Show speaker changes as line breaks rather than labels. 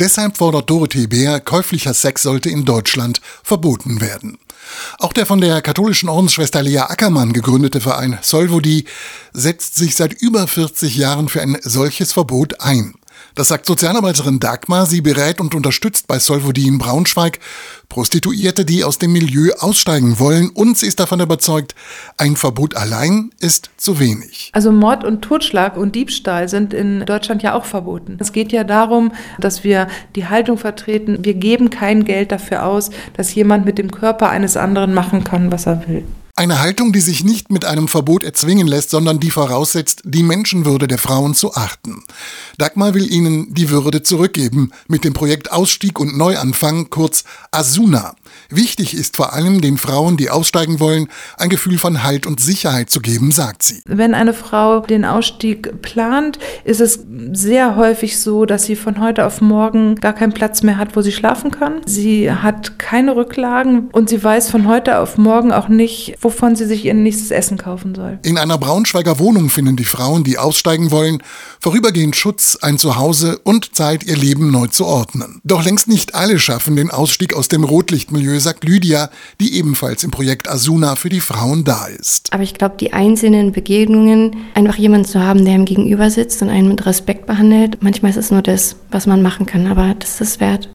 Deshalb fordert Dorothee Bär, käuflicher Sex sollte in Deutschland verboten werden. Auch der von der katholischen Ordensschwester Lea Ackermann gegründete Verein Solvodi setzt sich seit über 40 Jahren für ein solches Verbot ein. Das sagt Sozialarbeiterin Dagmar. Sie berät und unterstützt bei Solvodi in Braunschweig Prostituierte, die aus dem Milieu aussteigen wollen. Und sie ist davon überzeugt, ein Verbot allein ist zu wenig.
Also Mord und Totschlag und Diebstahl sind in Deutschland ja auch verboten. Es geht ja darum, dass wir die Haltung vertreten, wir geben kein Geld dafür aus, dass jemand mit dem Körper eines anderen machen kann, was er will.
Eine Haltung, die sich nicht mit einem Verbot erzwingen lässt, sondern die voraussetzt, die Menschenwürde der Frauen zu achten. Dagmar will ihnen die Würde zurückgeben mit dem Projekt Ausstieg und Neuanfang, kurz Asuna. Wichtig ist vor allem den Frauen, die aussteigen wollen, ein Gefühl von Halt und Sicherheit zu geben, sagt sie.
Wenn eine Frau den Ausstieg plant, ist es sehr häufig so, dass sie von heute auf morgen gar keinen Platz mehr hat, wo sie schlafen kann. Sie hat keine Rücklagen und sie weiß von heute auf morgen auch nicht, wovon sie sich ihr nächstes Essen kaufen soll.
In einer Braunschweiger Wohnung finden die Frauen, die aussteigen wollen, vorübergehend Schutz, ein Zuhause und Zeit, ihr Leben neu zu ordnen. Doch längst nicht alle schaffen den Ausstieg aus dem Rotlichtmilieu sagt Lydia, die ebenfalls im Projekt Asuna für die Frauen da ist.
Aber ich glaube, die einzelnen Begegnungen, einfach jemanden zu haben, der ihm gegenüber sitzt und einen mit Respekt behandelt, manchmal ist es nur das, was man machen kann, aber das ist es wert.